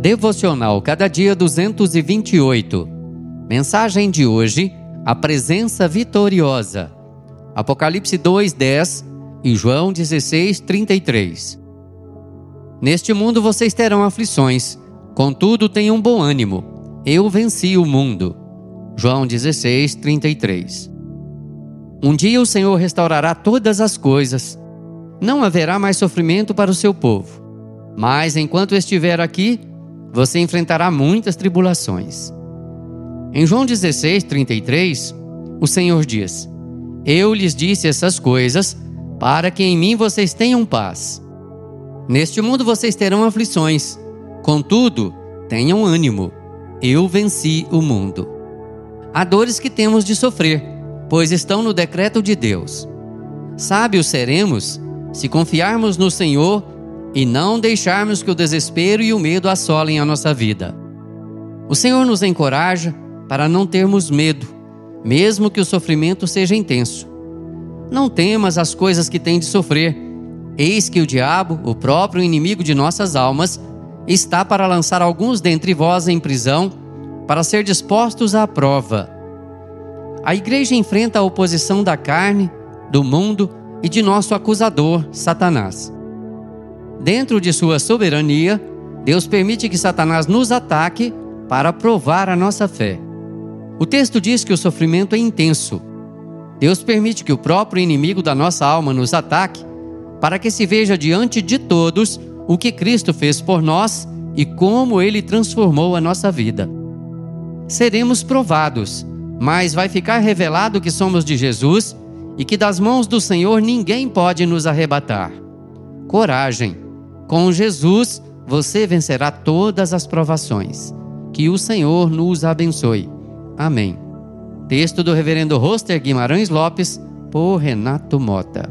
Devocional Cada Dia 228. Mensagem de hoje: A Presença Vitoriosa. Apocalipse 2:10 e João 16:33. Neste mundo vocês terão aflições, contudo tenham bom ânimo. Eu venci o mundo. João 16:33. Um dia o Senhor restaurará todas as coisas. Não haverá mais sofrimento para o seu povo. Mas enquanto estiver aqui, você enfrentará muitas tribulações. Em João 16, 33, o Senhor diz: Eu lhes disse essas coisas para que em mim vocês tenham paz. Neste mundo vocês terão aflições, contudo, tenham ânimo. Eu venci o mundo. Há dores que temos de sofrer, pois estão no decreto de Deus. Sábios seremos se confiarmos no Senhor e não deixarmos que o desespero e o medo assolem a nossa vida. O Senhor nos encoraja para não termos medo, mesmo que o sofrimento seja intenso. Não temas as coisas que tem de sofrer. Eis que o diabo, o próprio inimigo de nossas almas, está para lançar alguns dentre vós em prisão, para ser dispostos à prova. A igreja enfrenta a oposição da carne, do mundo e de nosso acusador, Satanás. Dentro de sua soberania, Deus permite que Satanás nos ataque para provar a nossa fé. O texto diz que o sofrimento é intenso. Deus permite que o próprio inimigo da nossa alma nos ataque para que se veja diante de todos o que Cristo fez por nós e como ele transformou a nossa vida. Seremos provados, mas vai ficar revelado que somos de Jesus e que das mãos do Senhor ninguém pode nos arrebatar. Coragem! Com Jesus, você vencerá todas as provações. Que o Senhor nos abençoe. Amém. Texto do Reverendo Roster Guimarães Lopes, por Renato Mota.